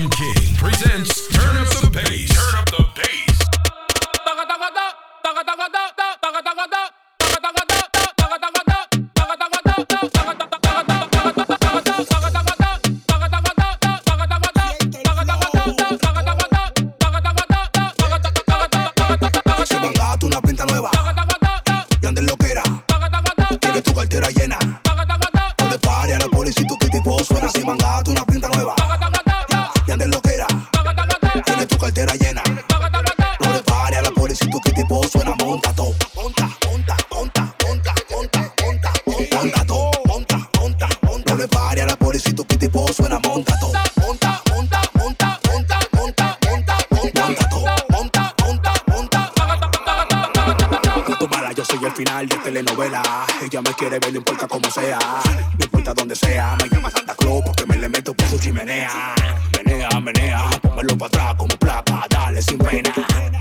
William King presents Turn Up the Bass. Turn Up the pónmelo para atrás como placa. Dale sin pena.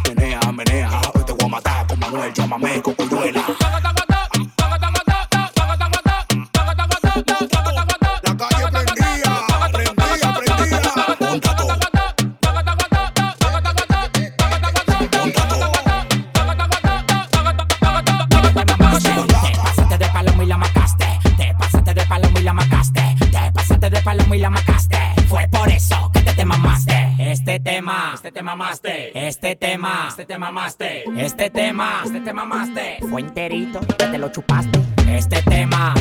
Menea, menea, hoy te voy a matar con Manuel. Llámame cocuyuela. Tema, este te mamaste. Este tema, este te mamaste. Fue enterito, te lo chupaste. Este tema,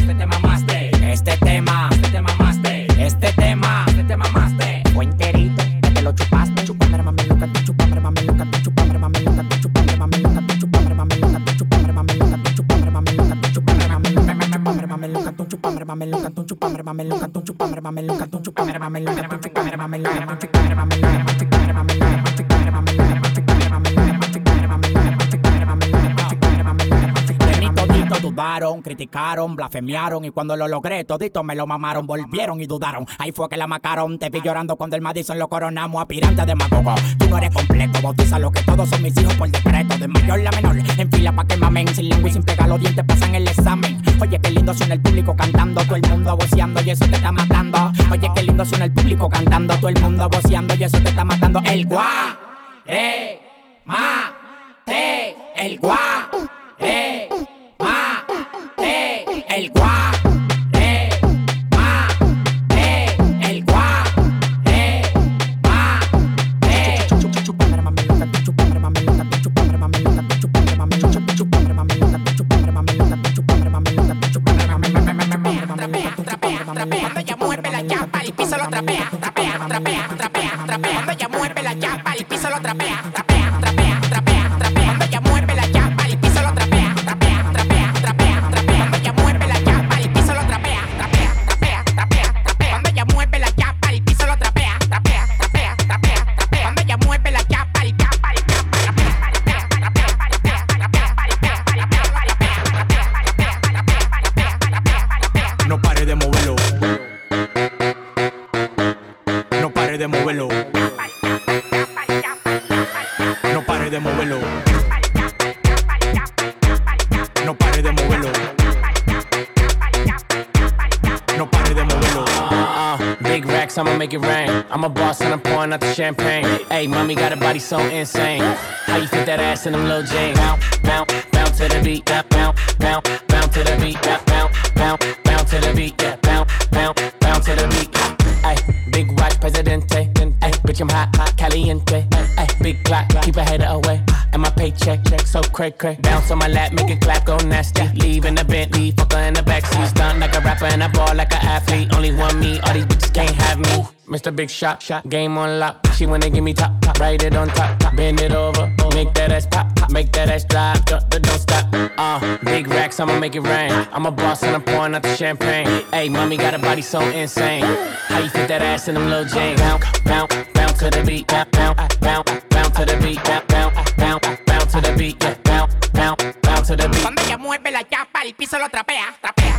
criticaron, blasfemiaron y cuando lo logré toditos me lo mamaron, volvieron y dudaron. Ahí fue que la macaron, te vi llorando cuando el Madison lo coronamos, aspirante de magogo. Tú no eres completo, bautiza lo que todos son mis hijos por decreto, de mayor la menor, en fila pa' que mamen, sin lengua y sin pegar los dientes pasan el examen. Oye, qué lindo suena el público cantando, todo el mundo voceando y eso te está matando. Oye, qué lindo suena el público cantando, todo el mundo voceando y eso te está matando. El guá, eh, ma, te, el guá, eh, el guá, eh, te, el guá, eh, ma, te. Chupame, tú chupame, tú chupame, tú chupame, tú chupame, tú chupame, tú chupame, tú chupame, tú chupame, tú chupame, Cuando ella mueve la chapa, el piso lo trapea, trapea, trapea, trapea, trapea. My paycheck, check so cray cray. Bounce on my lap, make it clap, go nasty. Leave in the Bentley, fucker in the backseat. Stunt like a rapper and I ball like an athlete. Only one me, all these bitches can't have me. Mr. Big Shot, shot, game on lock. She wanna give me top, top, write it on top, top. Bend it over, make that ass pop, pop. make that ass drop, don't, don't stop. Uh, big racks, I'ma make it rain. I'm a boss and I'm pouring out the champagne. Hey, mommy got a body so insane. How you fit that ass in them little jeans? Bounce, bounce, bounce to the beat, bounce, bounce, bounce, bounce to the beat, bounce, beat. Cuando ella mueve la chapa, el piso lo trapea, trapea,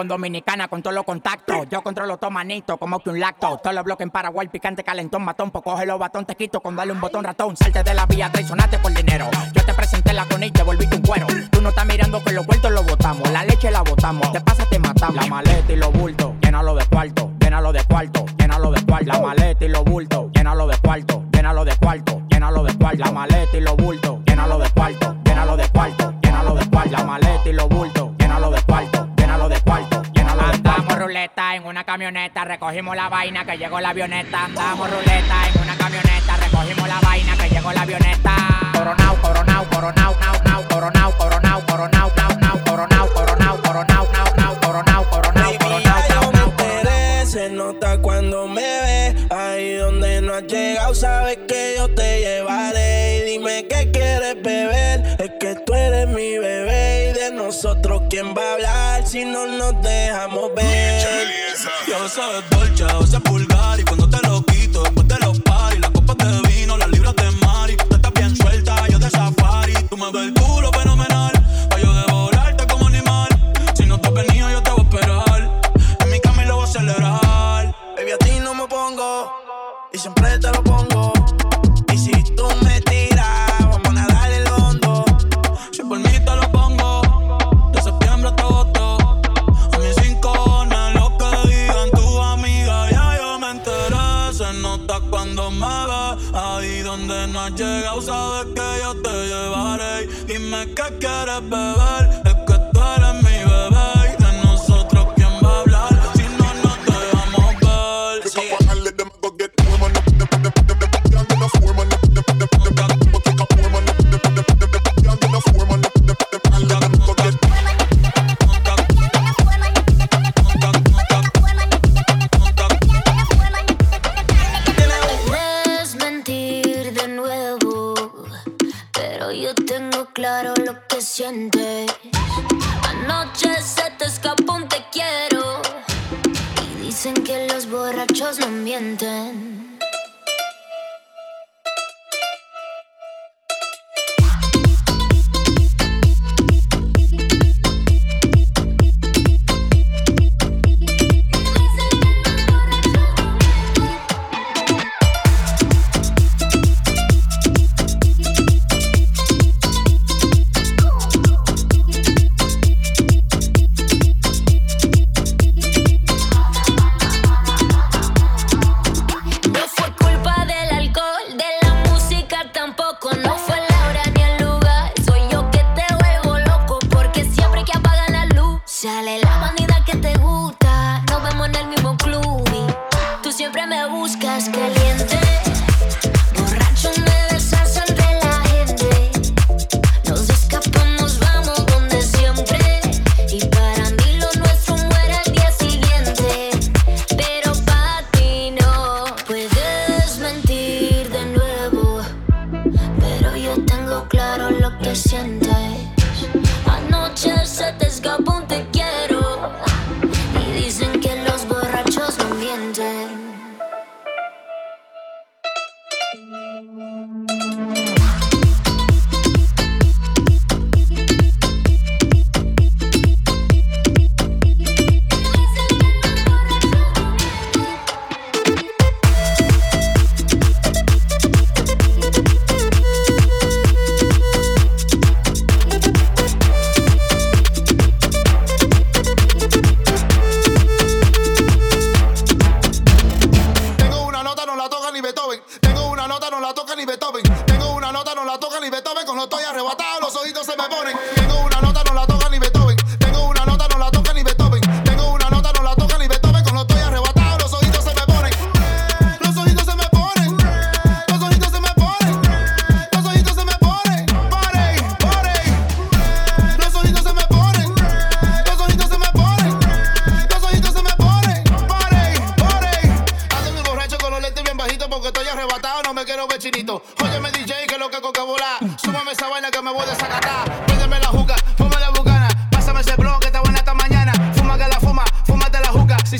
con Dominicana, con todos los contactos. Yo controlo todo manito, como que un lacto. Oh. Todos los bloques en Paraguay, picante, calentón, matón. Pues coge los batón, te quito con darle un botón ratón. Salte de la vía, traicionaste por dinero. Yo te presenté la con y te volviste un cuero. Tú no estás mirando que los vueltos lo botamos. La leche la botamos, te pasa, te matamos. La maleta y los bultos, llénalo de cuarto, llénalo de cuarto, llénalo de cuarto. La maleta y los bultos, llénalo de cuarto, llénalo de cuarto, llénalo de cuarto. La maleta y los bultos, llénalo de cuarto, llénalo de cuarto, llénalo de cuarto. La maleta y los bultos ruleta en una camioneta, recogimos la vaina que llegó la avioneta. Damos ruleta en una camioneta, recogimos la vaina que llegó la avioneta. Coronao, coronao, coronao, coronao, coronao. pasado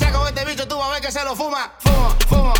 Si saco este bicho, tú vas a ver que se lo fuma. Fumo, fumo.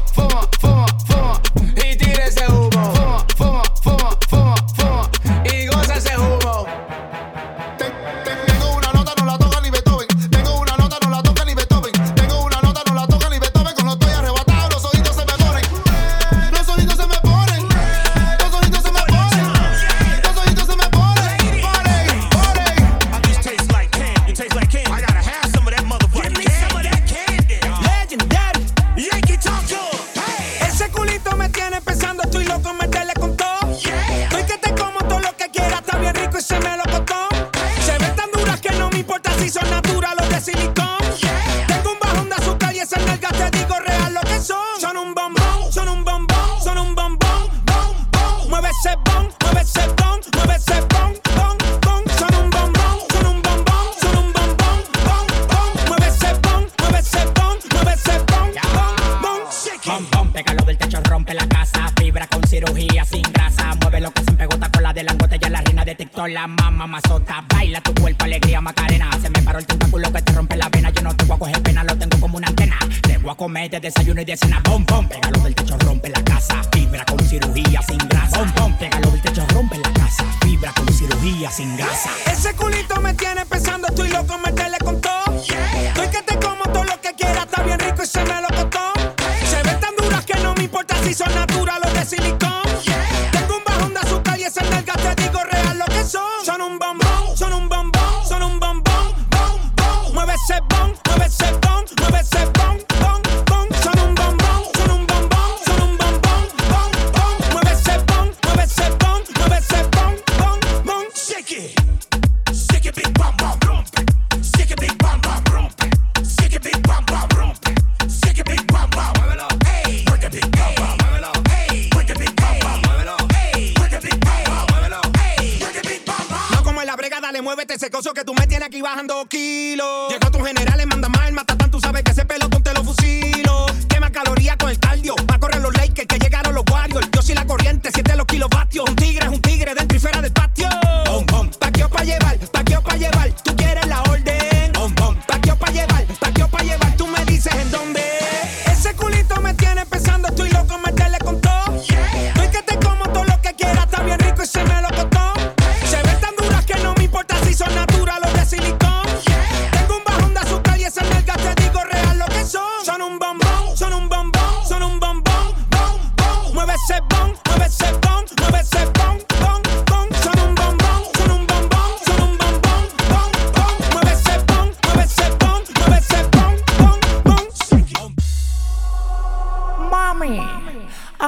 Pégalo del techo, rompe la casa. Fibra con cirugía sin grasa. Mueve lo que se pegota con la de langote. Ya la reina de TikTok, la mamá mazota. Baila tu cuerpo, alegría, macarena. Se me paró el tentáculo que te rompe la vena. Yo no te voy a coger pena, lo tengo como una antena. Te voy a comer de desayuno y de cena. Bom, bom. Pégalo del techo, rompe la casa. Fibra con cirugía sin grasa. Bom, bom. Pégalo del techo, rompe la casa. Fibra con cirugía sin grasa. Ese culito me tiene pensando, estoy loco, meterle con todo. Yeah. Estoy que te como todo lo que quieras, está bien rico y se me lo costó si son natural o de silicón. Yeah. Tengo un bajón de azúcar y esas nalgas te digo real lo que son. Son un bombón, son un bombón, son un bombón, bom, bom. Mueve ese bom, mueve ese que tú me tienes aquí bajando kilos. Llegó tus generales, manda mal, matatán, tú sabes que ese pelotón te lo fusilo. Quema calorías con el cardio, va a correr los Lakers que llegaron los Warriors. Yo soy la corriente, siete los kilovatios. Un tigre es un tigre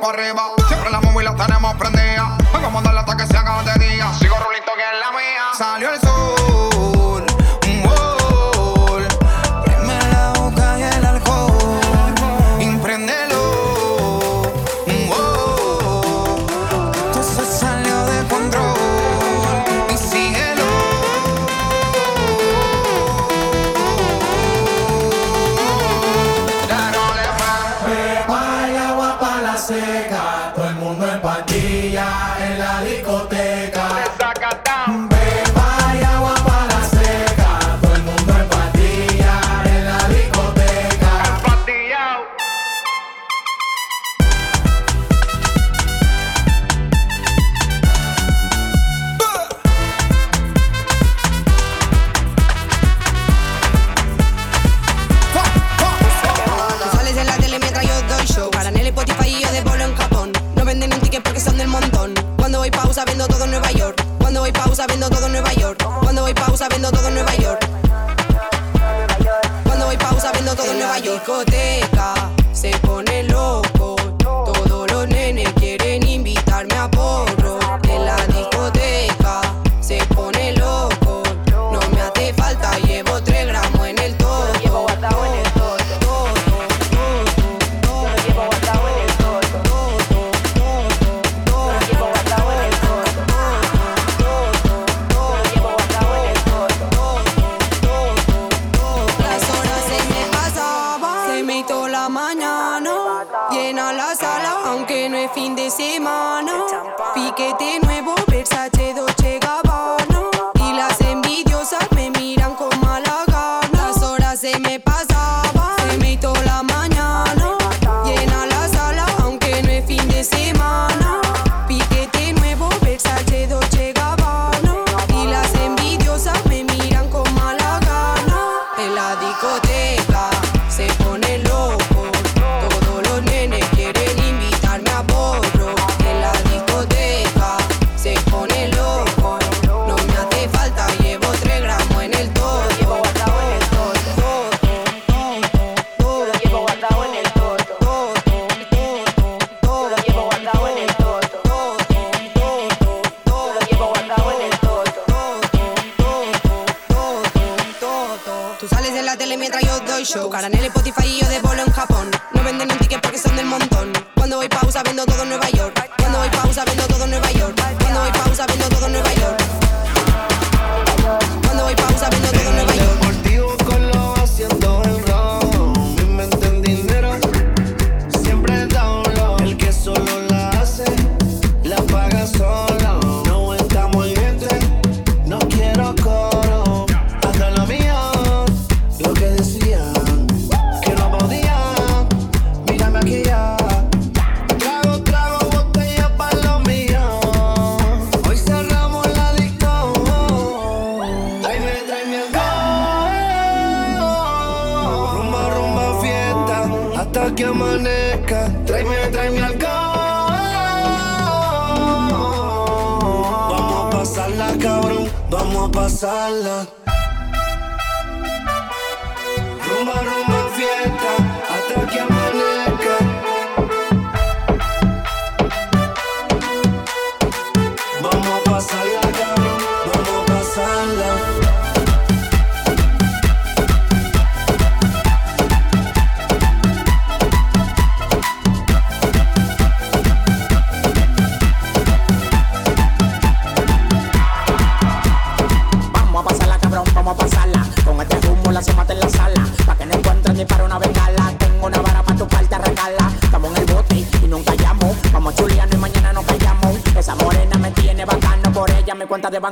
arriba. Siempre la móvil la tenemos prendida.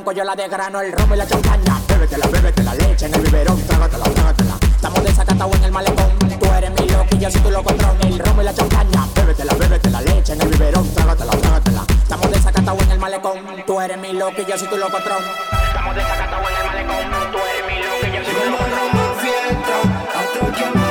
Banco yo la de grano, el romo y la champaña. Bébetela, bébete la leche en el biberón, trágatela, trágatela. Estamos desacatados en el malecón. Tú eres mi loquilla si tú lo controlas. El romo y la champaña. Bébetela, bébete la leche en el biberón, trágatela, trágatela. Estamos desacatados en el malecón. Tú eres mi loquilla si tú lo controlas. Estamos desacatados en el malecón. Tú eres mi loquilla si tú lo controlas. Vamos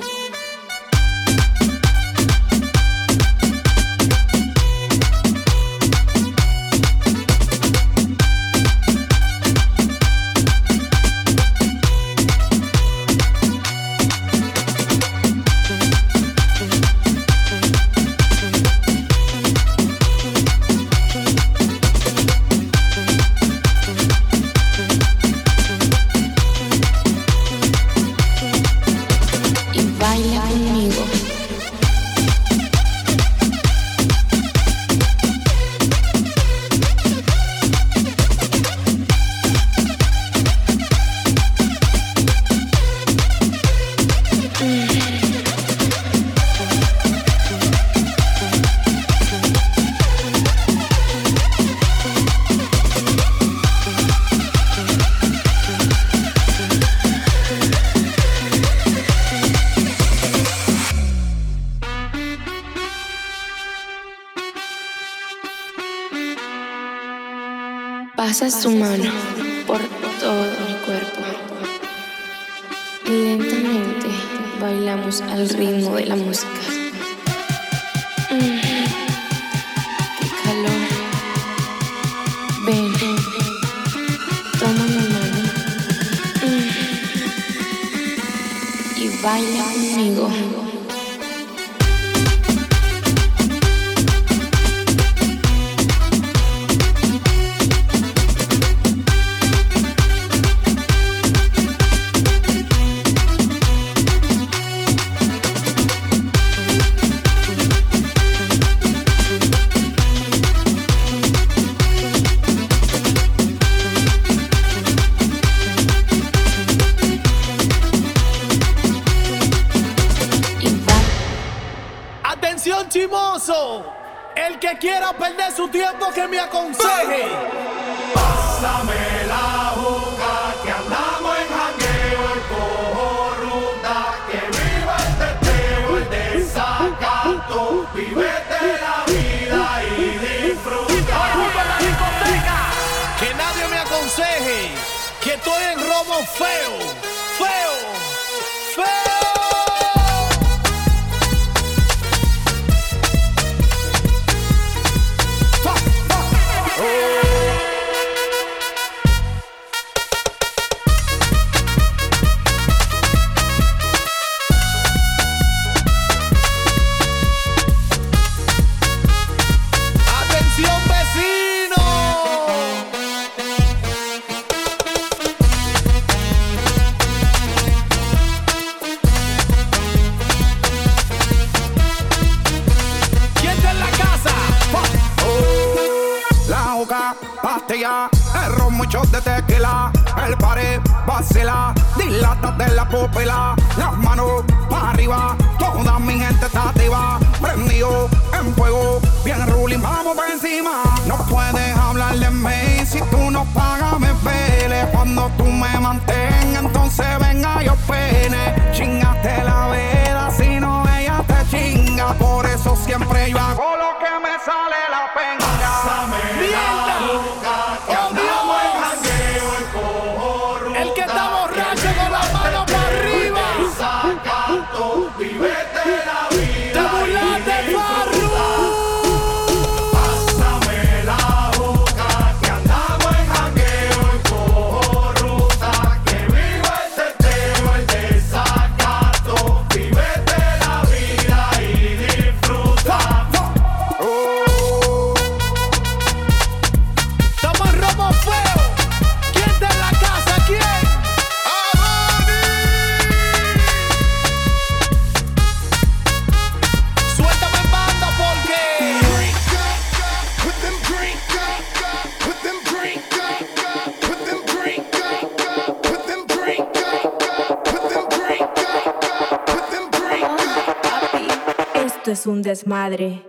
Todo mi cuerpo. Lentamente bailamos al ritmo de la música. Mm, ¡Qué calor! Ven, toma mi mano. Mm, y baila conmigo. Tiempo que me aconseje. Pásame la juca que andamos en jangueo, el cojo ruta, que viva el teteo, el desacato, vivete la vida y disfruta. Que nadie me aconseje que estoy en robo feo, de la pupila, las manos para arriba, toda mi gente está activa, prendido en fuego, bien ruling, vamos por encima. No puedes hablar de mí si tú no pagas, me pele. Cuando tú me mantengas, entonces venga yo pene. Chingaste la vela, es un desmadre.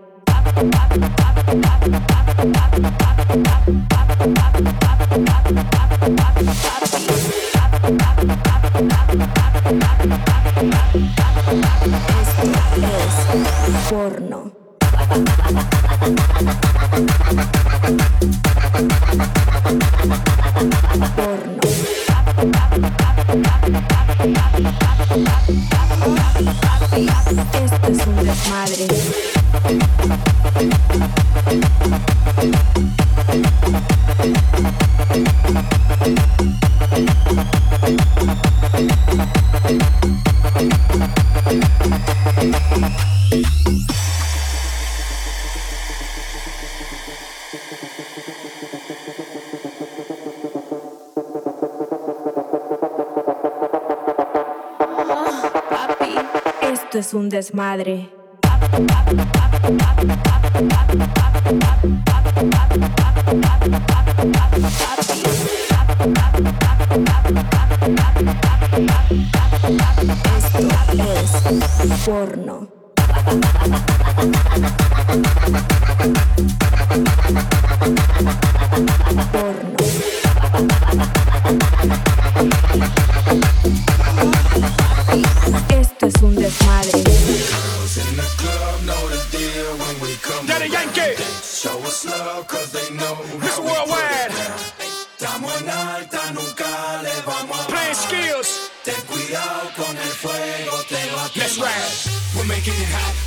Es porno. Porno. Esto es un desmadre. Thank madre.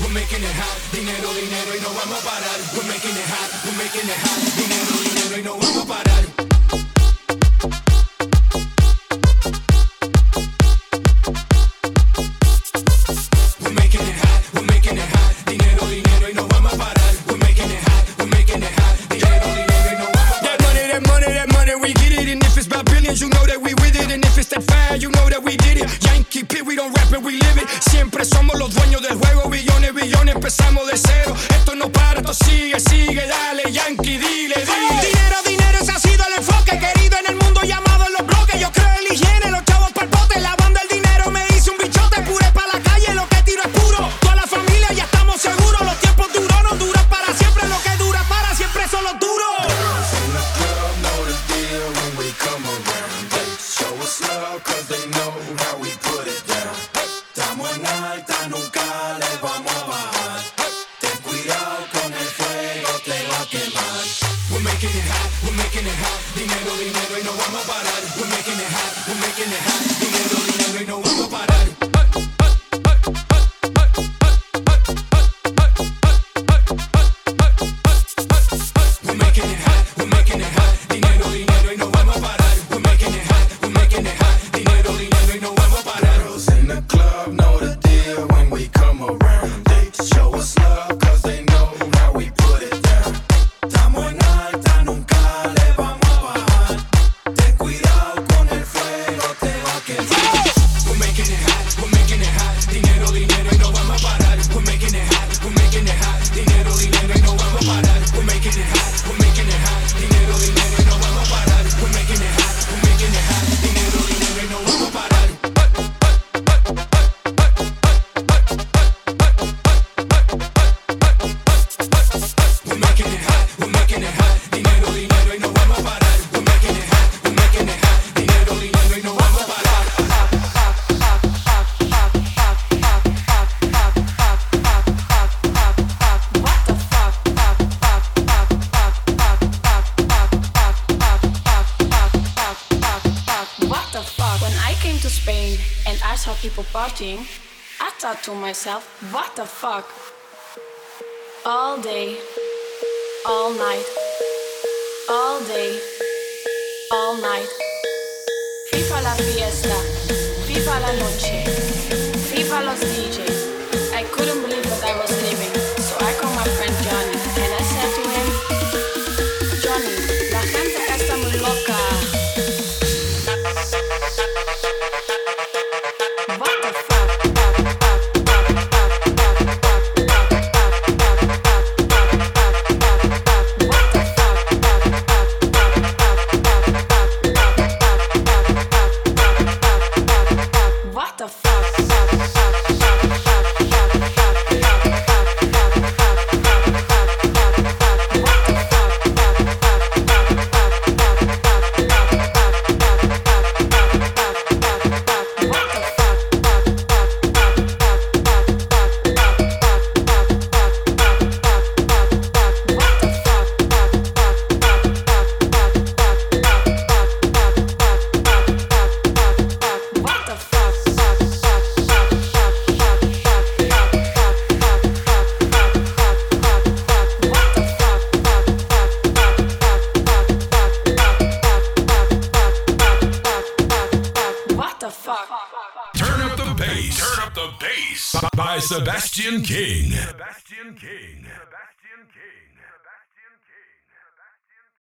we're making it hot. Dinero, dinero, y no vamos a parar. We're making it hot, we're making it hot. Dinero, dinero, y no vamos a parar. getting hot. shouting, I thought to myself, what the fuck? All day, all night, all day, all night. Viva la fiesta, viva la noche, viva los DJs. I couldn't believe what I was